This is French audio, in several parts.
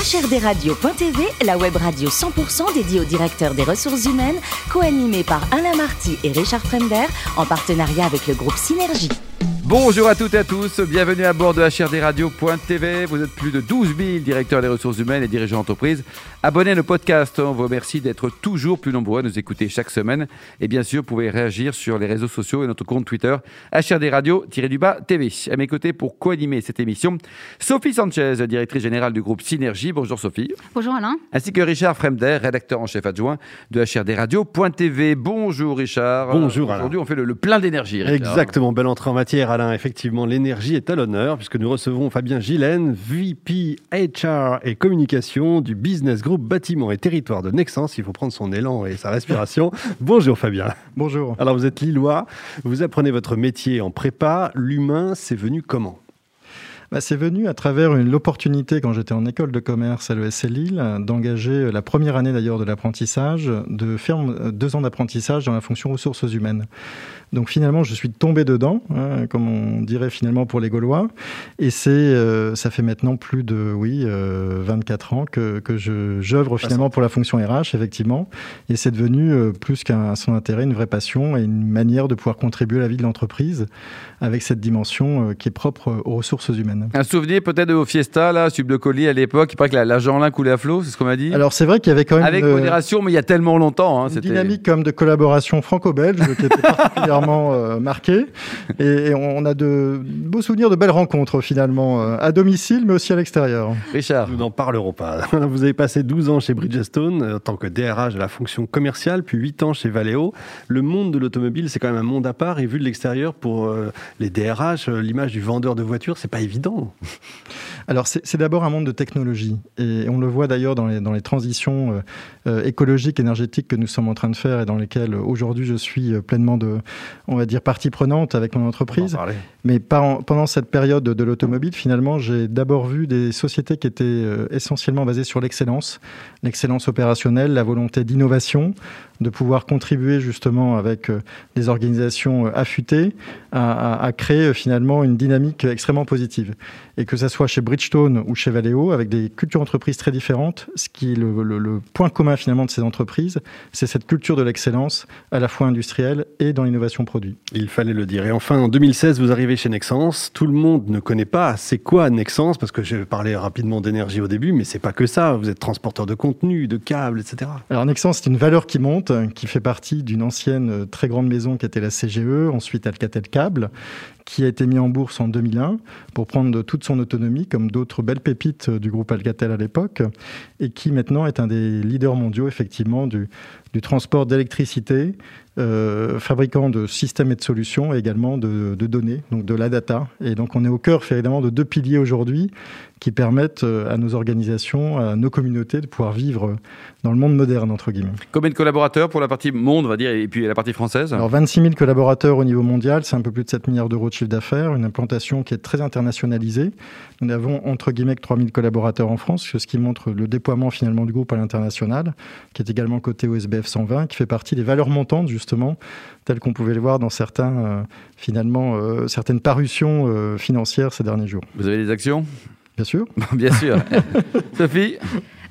HRDRadio.tv, la web radio 100% dédiée aux directeurs des ressources humaines, co-animée par Alain Marty et Richard Fremder, en partenariat avec le groupe Synergie. Bonjour à toutes et à tous, bienvenue à bord de HRDRadio.tv. Vous êtes plus de 12 000 directeurs des ressources humaines et dirigeants d'entreprise. Abonnez à nos podcasts, on vous remercie d'être toujours plus nombreux à nous écouter chaque semaine. Et bien sûr, vous pouvez réagir sur les réseaux sociaux et notre compte Twitter, HRDRadio-TV. À mes côtés pour co-animer cette émission, Sophie Sanchez, directrice générale du groupe Synergie. Bonjour Sophie. Bonjour Alain. Ainsi que Richard Fremder, rédacteur en chef adjoint de HRDRadio.tv. Bonjour Richard. Bonjour Aujourd'hui, on fait le, le plein d'énergie. Richard. Exactement, belle entrée en matière Alain. Effectivement, l'énergie est à l'honneur puisque nous recevons Fabien Gillen, VP HR et communication du Business Group Bâtiment et Territoire de Nexens. Il faut prendre son élan et sa respiration. Bonjour Fabien. Bonjour. Alors vous êtes lillois, vous apprenez votre métier en prépa. L'humain, c'est venu comment? Bah, c'est venu à travers une l'opportunité, quand j'étais en école de commerce à l'ESC Lille, d'engager la première année d'ailleurs de l'apprentissage, de faire deux ans d'apprentissage dans la fonction ressources humaines. Donc finalement, je suis tombé dedans, hein, comme on dirait finalement pour les Gaulois. Et c'est, euh, ça fait maintenant plus de, oui, euh, 24 ans que, que je, j'œuvre finalement pour la fonction RH, effectivement. Et c'est devenu euh, plus qu'un son intérêt, une vraie passion et une manière de pouvoir contribuer à la vie de l'entreprise avec cette dimension euh, qui est propre aux ressources humaines. Un souvenir peut-être de vos fiestas, là, sub de colis à l'époque. Il paraît que la, la Jeanlin coulait à flot, c'est ce qu'on m'a dit. Alors c'est vrai qu'il y avait quand même Avec une, modération, mais il y a tellement longtemps. Hein, une dynamique comme de collaboration franco-belge qui était particulièrement euh, marquée. Et, et on a de beaux souvenirs de belles rencontres finalement, euh, à domicile mais aussi à l'extérieur. Richard. Nous n'en parlerons pas. Vous avez passé 12 ans chez Bridgestone euh, en tant que DRH de la fonction commerciale, puis 8 ans chez Valeo. Le monde de l'automobile, c'est quand même un monde à part. Et vu de l'extérieur, pour euh, les DRH, euh, l'image du vendeur de voitures, c'est pas évident. Oh. Alors c'est d'abord un monde de technologie et on le voit d'ailleurs dans les, dans les transitions euh, euh, écologiques, énergétiques que nous sommes en train de faire et dans lesquelles euh, aujourd'hui je suis pleinement de, on va dire, partie prenante avec mon entreprise. Mais par- pendant cette période de l'automobile, finalement, j'ai d'abord vu des sociétés qui étaient essentiellement basées sur l'excellence, l'excellence opérationnelle, la volonté d'innovation, de pouvoir contribuer justement avec des organisations affûtées à, à- à créer finalement une dynamique extrêmement positive. Et que ça soit chez Bridgestone ou chez Valeo, avec des cultures entreprises très différentes, ce qui est le, le- le point commun finalement de ces entreprises, c'est cette culture de l'excellence à la fois industrielle et dans l'innovation produit. Il fallait le dire. Et enfin, en 2016, vous arrivez chez Nexens. Tout le monde ne connaît pas c'est quoi Nexens, parce que j'ai parlé rapidement d'énergie au début, mais c'est pas que ça. Vous êtes transporteur de contenu, de câbles, etc. Alors Nexans, c'est une valeur qui monte, qui fait partie d'une ancienne euh, très grande maison qui était la CGE, ensuite Alcatel Câble, qui a été mis en bourse en 2001 pour prendre toute son autonomie, comme d'autres belles pépites euh, du groupe Alcatel à l'époque, et qui maintenant est un des leaders mondiaux effectivement du, du transport d'électricité, euh, fabricant de systèmes et de solutions, et également de, de données, donc de la data. Et donc on est au cœur évidemment de deux piliers aujourd'hui qui permettent euh, à nos organisations, à nos communautés de pouvoir vivre dans le monde moderne, entre guillemets. Combien de collaborateurs pour la partie monde, on va dire, et puis la partie française? Alors 26 000 collaborateurs au niveau mondial, c'est un peu plus de 7 milliards d'euros de chiffre d'affaires, une implantation qui est très internationalisée. Nous n'avons entre guillemets que 3 000 collaborateurs en France, ce qui montre le déploiement finalement du groupe à l'international, qui est également coté au SBF 120, qui fait partie des valeurs montantes justement, telles qu'on pouvait les voir dans certains, euh, finalement, euh, certaines parutions euh, financières ces derniers jours. Vous avez des actions? Bien sûr. Bien sûr. Sophie?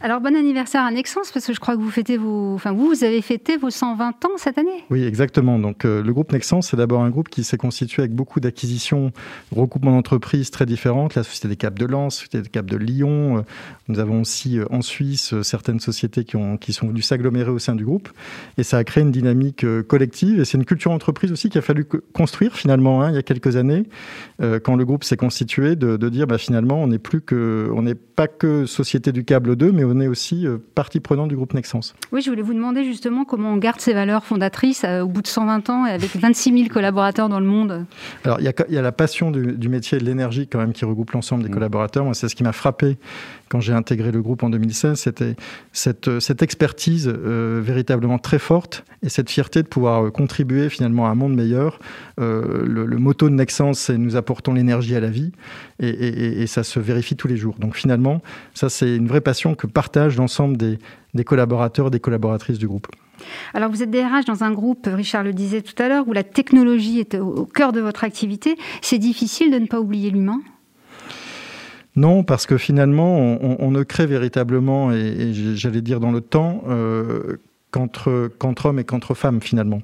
Alors bon anniversaire à Nexens parce que je crois que vous fêtez vos, enfin vous, vous avez fêté vos 120 ans cette année. Oui, exactement. Donc, euh, le groupe Nexens, c'est d'abord un groupe qui s'est constitué avec beaucoup d'acquisitions, regroupements d'entreprises très différentes. La Société des Caps de Lens, la Société des Caps de Lyon. Euh, nous avons aussi euh, en Suisse certaines sociétés qui, ont, qui sont venues s'agglomérer au sein du groupe. Et ça a créé une dynamique collective. Et c'est une culture entreprise aussi qu'il a fallu co- construire finalement hein, il y a quelques années, quand le groupe s'est constitué, de, de dire bah, finalement on n'est plus que, on n'est pas que Société du Câble 2, mais on est aussi euh, partie prenante du groupe Nexens. Oui, je voulais vous demander justement comment on garde ces valeurs fondatrices euh, au bout de 120 ans et avec 26 000 collaborateurs dans le monde. Alors, il y a, il y a la passion du, du métier et de l'énergie quand même qui regroupe l'ensemble des Mm. collaborateurs. Moi, c'est ce qui m'a frappé quand j'ai intégré le groupe en 2016. C'était cette, euh, cette expertise euh, véritablement très forte et cette fierté de pouvoir euh, contribuer finalement à un monde meilleur. Euh, le, le motto de Nexens, c'est nous apportons l'énergie à la vie et, et- et- et ça se vérifie tous les jours. Donc finalement, ça, c'est une vraie passion que partagent l'ensemble des, des collaborateurs des collaboratrices du groupe. Alors vous êtes DRH dans un groupe, Richard le disait tout à l'heure, où la technologie est au au cœur de votre activité. C'est difficile de ne pas oublier l'humain? Non, parce que finalement, on, ne crée véritablement, et, j'allais dire dans le temps, euh, qu'entre, hommes et qu'entre femmes finalement.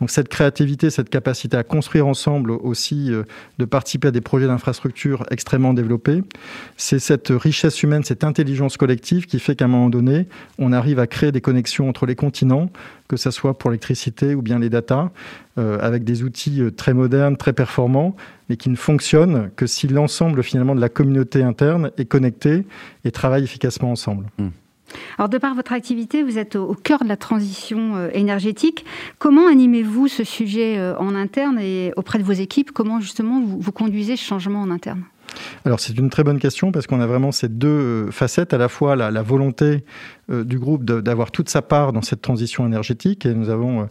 Donc cette créativité, cette capacité à construire ensemble aussi, euh, de participer à des projets d'infrastructure extrêmement développés, c'est cette richesse humaine, cette intelligence collective qui fait qu'à un moment donné, on arrive à créer des connexions entre les continents, que ce soit pour l'électricité ou bien les datas, euh, avec des outils euh, très modernes, très performants, mais qui ne fonctionnent que si l'ensemble finalement de la communauté interne est connecté et travaille efficacement ensemble. Mmh. Alors, de par votre activité, vous êtes au cœur de la transition euh, énergétique. Comment animez-vous ce sujet euh, en interne et auprès de vos équipes? Comment justement vous, conduisez ce changement en interne? Alors c'est une très bonne question parce qu'on a vraiment ces deux euh, facettes, à la fois la, volonté du groupe d'avoir toute sa part dans cette transition énergétique et nous avons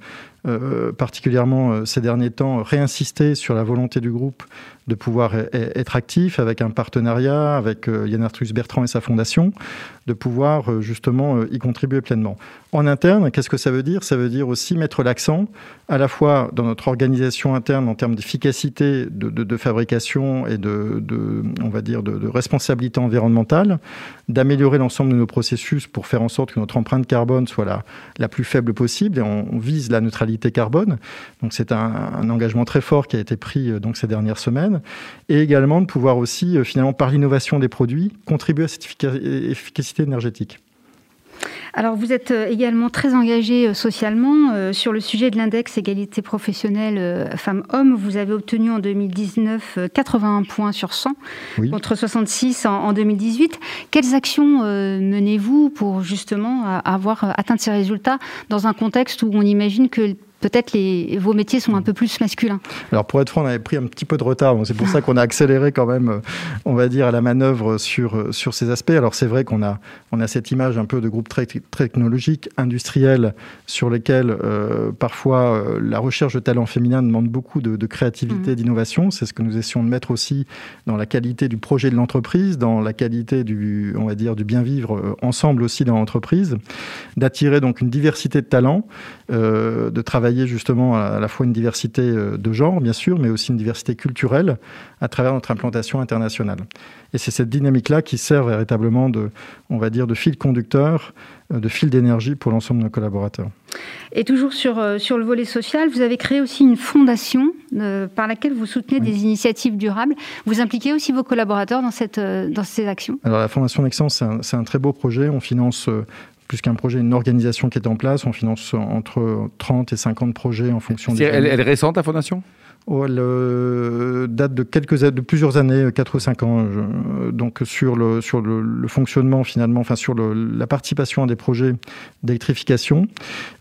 particulièrement ces derniers temps réinsisté sur la volonté du groupe de pouvoir e-, e-, être actif avec un partenariat avec Yann Arthus Bertrand et sa fondation de pouvoir euh, justement euh, y contribuer pleinement. En interne, qu'est-ce que ça veut dire? Ça veut dire aussi mettre l'accent à la fois dans notre organisation interne en termes d'efficacité de, fabrication et de, on va dire, de, responsabilité environnementale, d'améliorer l'ensemble de nos processus pour faire en sorte que notre empreinte carbone soit la, la plus faible possible et on, vise la neutralité carbone. Donc c'est un, engagement très fort qui a été pris euh, donc ces dernières semaines et également de pouvoir aussi finalement par l'innovation des produits contribuer à cette efficacité énergétique. Alors, vous êtes euh, également très engagé euh, socialement euh, sur le sujet de l'index égalité professionnelle femmes-hommes. Vous avez obtenu en 2019 81 points sur 100 contre 66 en, 2018. Quelles actions menez-vous pour justement avoir atteint ces résultats dans un contexte où on imagine que peut-être les, vos métiers sont un peu plus masculins. Alors pour être franc, on avait pris un petit peu de retard, c'est pour ça qu'on a accéléré quand même, euh, on va dire, à la manœuvre sur, euh, sur ces aspects. Alors c'est vrai qu'on a, on a cette image un peu de groupe très, technologique, industriel, sur lesquels euh, parfois la recherche de talent féminin demande beaucoup de, créativité, mmh. d'innovation. C'est ce que nous essayons de mettre aussi dans la qualité du projet de l'entreprise, dans la qualité du, on va dire, du bien vivre ensemble aussi dans l'entreprise, d'attirer donc une diversité de talents, de travailler justement à la fois une diversité euh, de genre, bien sûr, mais aussi une diversité culturelle à travers notre implantation internationale. Et c'est cette dynamique-là qui sert véritablement de, on va dire, de fil conducteur, euh, de fil d'énergie pour l'ensemble de nos collaborateurs. Et toujours sur, euh, sur le volet social, vous avez créé aussi une fondation par laquelle vous soutenez des initiatives durables. Vous impliquez aussi vos collaborateurs dans, cette, dans ces actions? Alors la Fondation Nexence, c'est un, un, très beau projet. On finance plus qu'un projet, une organisation qui est en place. On finance entre 30 et 50 projets en fonction des. Elle, elle est récente, la fondation? Oh, elle euh, date de, quelques, de plusieurs années, 4 ou 5 ans. donc sur, le, sur le, fonctionnement finalement, enfin sur la participation à des projets d'électrification.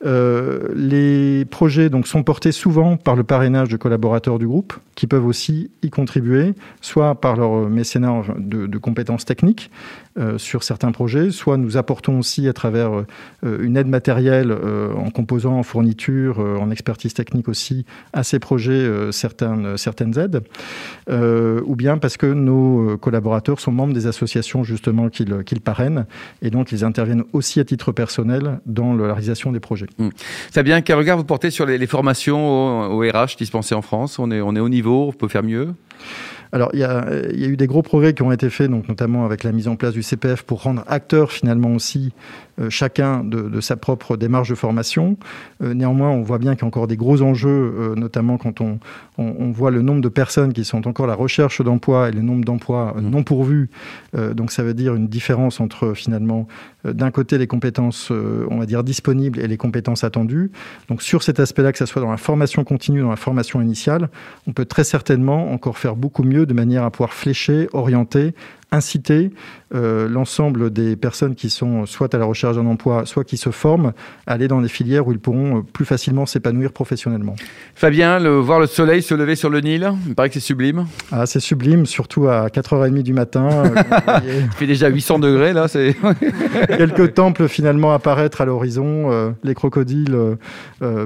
Euh, les projets donc, sont portés souvent par le parrainage de collaborateurs du groupe qui peuvent aussi y contribuer, soit par leur mécénat de, compétences techniques euh, sur certains projets, soit nous apportons aussi à travers une aide matérielle en composants, en fourniture, en expertise technique aussi à ces projets certaines, certaines aides, euh, ou bien parce que nos collaborateurs sont membres des associations justement qu'ils parrainent, et donc ils interviennent aussi à titre personnel dans la réalisation des projets. Mmh. Fabien, quel regard vous portez sur les, formations au, RH dispensées en France. On est, on est au niveau, on peut faire mieux? Alors, il y, a, il y, a, eu des gros progrès qui ont été faits, donc notamment avec la mise en place du CPF pour rendre acteur finalement aussi euh, chacun de, sa propre démarche de formation. Euh, néanmoins, on voit bien qu'il y a encore des gros enjeux, euh, notamment quand on, on, voit le nombre de personnes qui sont encore à la recherche d'emploi et le nombre d'emplois mmh. non pourvus. donc, ça veut dire une différence entre finalement, d'un côté, les compétences, on va dire, disponibles et les compétences attendues. Donc, sur cet aspect-là, que ce soit dans la formation continue, dans la formation initiale, on peut très certainement encore faire beaucoup mieux de manière à pouvoir flécher, orienter, inciter euh, l'ensemble des personnes qui sont soit à la recherche d'un emploi, soit qui se forment, à aller dans des filières où ils pourront euh, plus facilement s'épanouir professionnellement. Fabien, le, voir le soleil se lever sur le Nil, il paraît que c'est sublime. Ah, c'est sublime, surtout à 4h30 du matin. Euh, il fait déjà 800 degrés là. C'est Quelques temples finalement apparaître à l'horizon, les crocodiles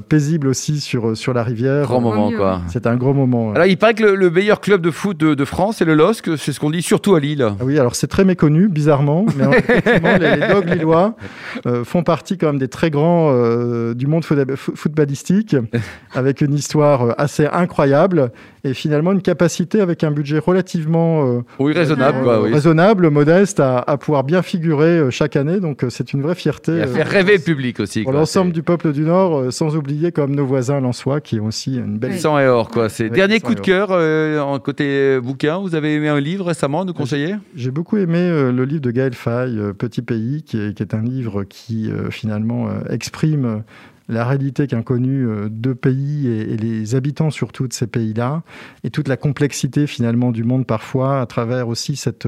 paisibles aussi sur, sur la rivière. Grand moment quoi. C'est un gros moment. Alors il paraît que le, meilleur club de foot de, de France, c'est le LOSC, c'est ce qu'on dit surtout à Lille. Ça Oui, alors c'est très méconnu, bizarrement, mais effectivement, les, les dogs lillois euh, font partie quand même des très grands euh, du monde footballistique, avec une histoire assez incroyable et finalement une capacité avec un budget relativement euh, oui, raisonnable, euh, quoi, oui. raisonnable, modeste, à, à, pouvoir bien figurer euh, chaque année. Donc c'est une vraie fierté. Et à faire rêver le public aussi. Pour l'ensemble du peuple du Nord, sans oublier comme nos voisins lensois qui ont aussi une belle. Sang et or, quoi. C'est dernier coup de cœur en côté bouquin. Vous avez aimé un livre récemment, à nous conseiller? J'ai beaucoup aimé le livre de Gaël Faye, Petit pays, qui est, qui est un livre qui finalement exprime la réalité qu'ont connue euh, deux pays et, et, les habitants surtout de ces pays-là, et toute la complexité finalement du monde parfois, à travers aussi cette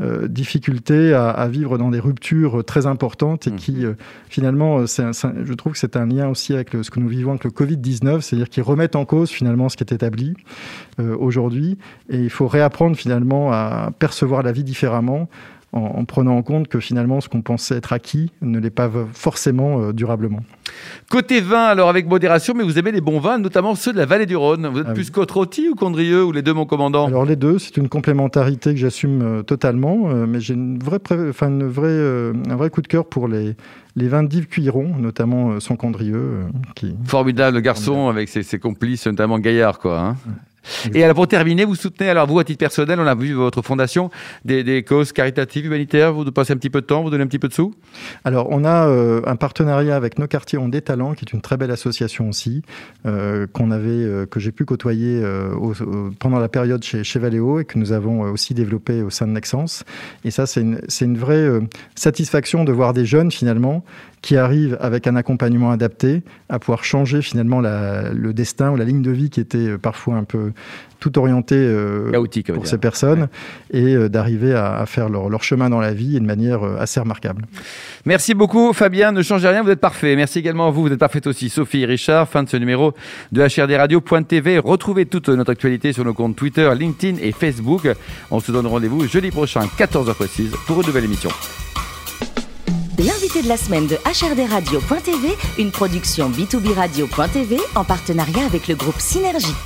euh, difficulté à, à, vivre dans des ruptures très importantes et mmh. qui euh, finalement, je trouve que c'est un lien aussi avec le, ce que nous vivons avec le Covid-19, c'est-à-dire qui remettent en cause finalement ce qui est établi euh, aujourd'hui, et il faut réapprendre finalement à percevoir la vie différemment en, en, prenant en compte que finalement ce qu'on pensait être acquis ne l'est pas forcément euh, durablement. Côté vin, alors avec modération, mais vous aimez les bons vins, notamment ceux de la vallée du Rhône. Vous êtes Ah plus oui. Côte-Rôti ou Condrieu ou les deux, mon commandant? Alors les deux, c'est une complémentarité que j'assume euh, totalement, euh, mais j'ai une vraie, pré- enfin une vraie, un vrai coup de cœur pour les, les vins d'Yves Cuiron, notamment son Condrieu, euh, qui Formidable garçon avec ses, ses complices, notamment Gaillard, quoi. hein. Et alors pour terminer, vous soutenez, alors vous à titre personnel, on a vu votre fondation, des, causes caritatives, humanitaires, vous passez un petit peu de temps, vous donnez un petit peu de sous? Alors, on a euh, un partenariat avec Nos Quartiers ont des talents, qui est une très belle association aussi, euh, qu'on avait, euh, que j'ai pu côtoyer pendant la période chez, chez Valeo et que nous avons aussi développé au sein de Nexens. Et ça, c'est une, vraie satisfaction de voir des jeunes finalement qui arrivent avec un accompagnement adapté à pouvoir changer finalement le destin ou la ligne de vie qui était parfois un peu tout orienté euh, Chaotique, pour ces personnes et euh, d'arriver à, à faire leur, leur chemin dans la vie et de manière euh, assez remarquable. Merci beaucoup Fabien, ne changez rien, vous êtes parfait. Merci également à vous, vous êtes parfaite aussi. Sophie et Richard, fin de ce numéro de HRDRadio.tv. Retrouvez toute notre actualité sur nos comptes Twitter, LinkedIn et Facebook. On se donne rendez-vous jeudi prochain, 14h précise, pour une nouvelle émission. L'invité de la semaine de HRDRadio.tv, une production B2B Radio.tv en partenariat avec le groupe Synergie.